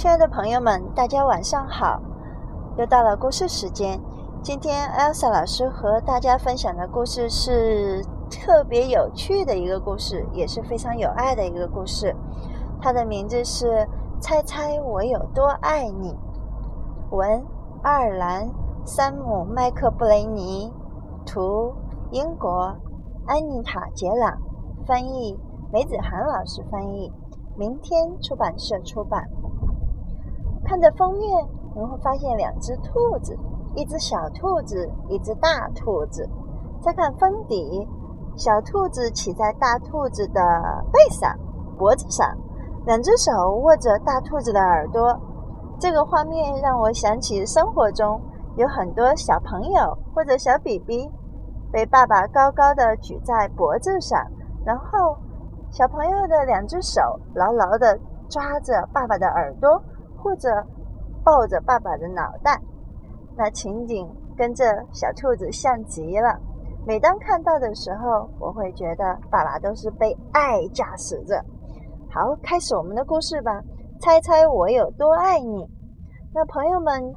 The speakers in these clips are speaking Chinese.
亲爱的朋友们，大家晚上好！又到了故事时间。今天 Elsa 老师和大家分享的故事是特别有趣的一个故事，也是非常有爱的一个故事。它的名字是《猜猜我有多爱你》。文：爱尔兰山姆·麦克布雷尼，图：英国安妮塔·杰朗，翻译：梅子涵老师翻译，明天出版社出版。看着封面，你会发现两只兔子，一只小兔子，一只大兔子。再看封底，小兔子骑在大兔子的背上、脖子上，两只手握着大兔子的耳朵。这个画面让我想起生活中有很多小朋友或者小 BB 被爸爸高高的举在脖子上，然后小朋友的两只手牢牢的抓着爸爸的耳朵。或者抱着爸爸的脑袋，那情景跟这小兔子像极了。每当看到的时候，我会觉得爸爸都是被爱驾驶着。好，开始我们的故事吧。猜猜我有多爱你？那朋友们，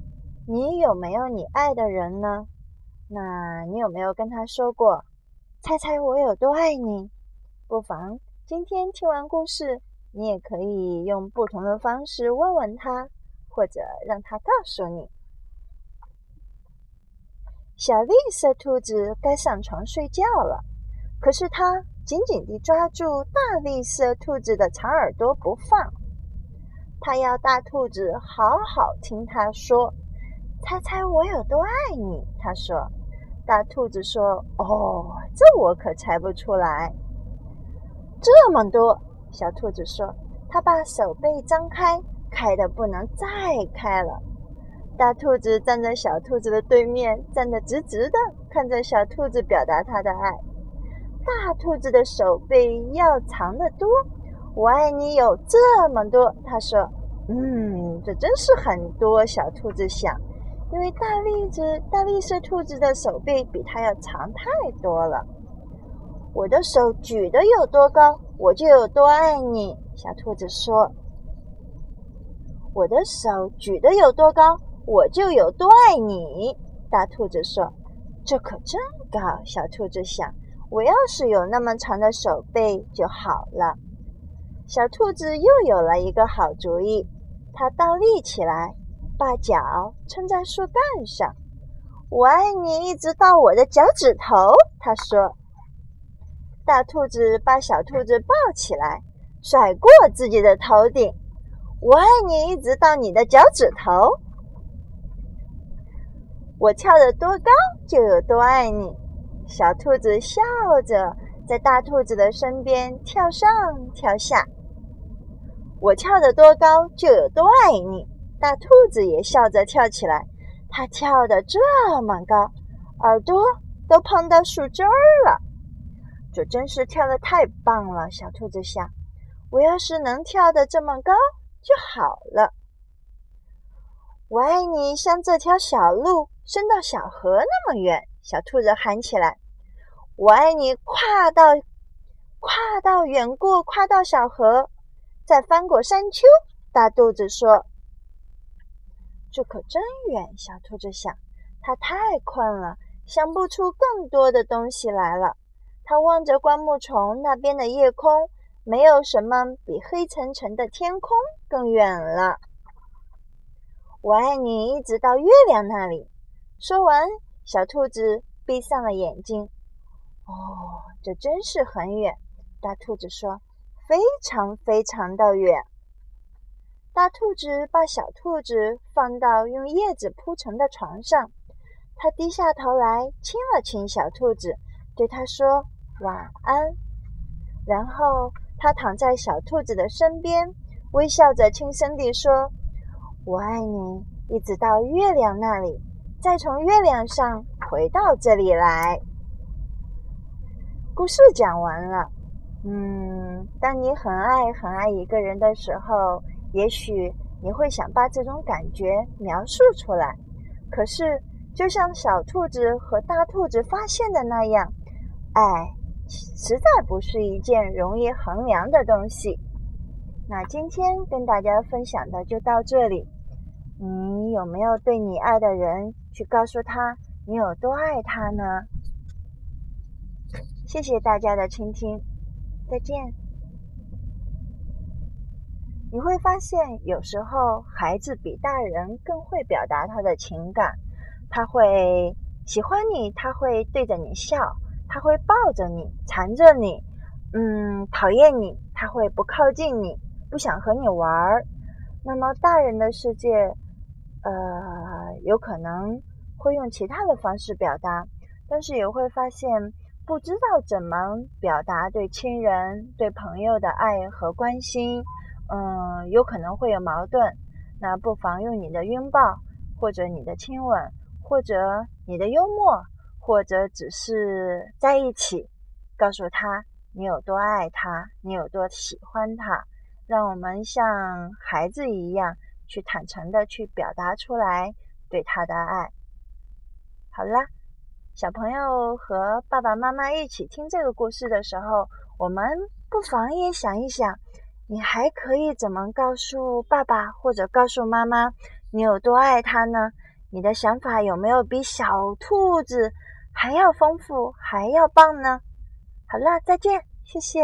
你有没有你爱的人呢？那你有没有跟他说过？猜猜我有多爱你？不妨今天听完故事。你也可以用不同的方式问问他，或者让他告诉你。小绿色兔子该上床睡觉了，可是它紧紧地抓住大绿色兔子的长耳朵不放。它要大兔子好好听它说：“猜猜我有多爱你？”它说。大兔子说：“哦，这我可猜不出来，这么多。”小兔子说：“它把手背张开，开的不能再开了。”大兔子站在小兔子的对面，站得直直的，看着小兔子表达它的爱。大兔子的手背要长得多，我爱你有这么多。他说：“嗯，这真是很多。”小兔子想，因为大栗子、大绿色兔子的手背比它要长太多了。我的手举得有多高，我就有多爱你。小兔子说：“我的手举得有多高，我就有多爱你。”大兔子说：“这可真高。”小兔子想：“我要是有那么长的手背就好了。”小兔子又有了一个好主意，它倒立起来，把脚撑在树干上。“我爱你，一直到我的脚趾头。”它说。大兔子把小兔子抱起来，甩过自己的头顶。我爱你，一直到你的脚趾头。我跳得多高，就有多爱你。小兔子笑着在大兔子的身边跳上跳下。我跳得多高，就有多爱你。大兔子也笑着跳起来，它跳得这么高，耳朵都碰到树枝儿了。这真是跳的太棒了，小兔子想。我要是能跳得这么高就好了。我爱你，像这条小路伸到小河那么远。小兔子喊起来：“我爱你，跨到，跨到远过，跨到小河，再翻过山丘。”大肚子说：“这可真远。”小兔子想，它太困了，想不出更多的东西来了。他望着灌木丛那边的夜空，没有什么比黑沉沉的天空更远了。我爱你，一直到月亮那里。说完，小兔子闭上了眼睛。哦，这真是很远。大兔子说：“非常非常的远。”大兔子把小兔子放到用叶子铺成的床上，他低下头来亲了亲小兔子，对它说。晚安。然后他躺在小兔子的身边，微笑着轻声地说：“我爱你，一直到月亮那里，再从月亮上回到这里来。”故事讲完了。嗯，当你很爱很爱一个人的时候，也许你会想把这种感觉描述出来。可是，就像小兔子和大兔子发现的那样，爱。实在不是一件容易衡量的东西。那今天跟大家分享的就到这里。你有没有对你爱的人去告诉他你有多爱他呢？谢谢大家的倾听，再见。你会发现，有时候孩子比大人更会表达他的情感。他会喜欢你，他会对着你笑，他会抱着你，缠着你。嗯，讨厌你，他会不靠近你，不想和你玩儿。那么，大人的世界，呃，有可能会用其他的方式表达，但是也会发现不知道怎么表达对亲人、对朋友的爱和关心。嗯，有可能会有矛盾，那不妨用你的拥抱，或者你的亲吻，或者你的幽默，或者只是在一起，告诉他你有多爱他，你有多喜欢他。让我们像孩子一样，去坦诚的去表达出来对他的爱。好啦，小朋友和爸爸妈妈一起听这个故事的时候，我们不妨也想一想。你还可以怎么告诉爸爸或者告诉妈妈你有多爱他呢？你的想法有没有比小兔子还要丰富、还要棒呢？好了，再见，谢谢。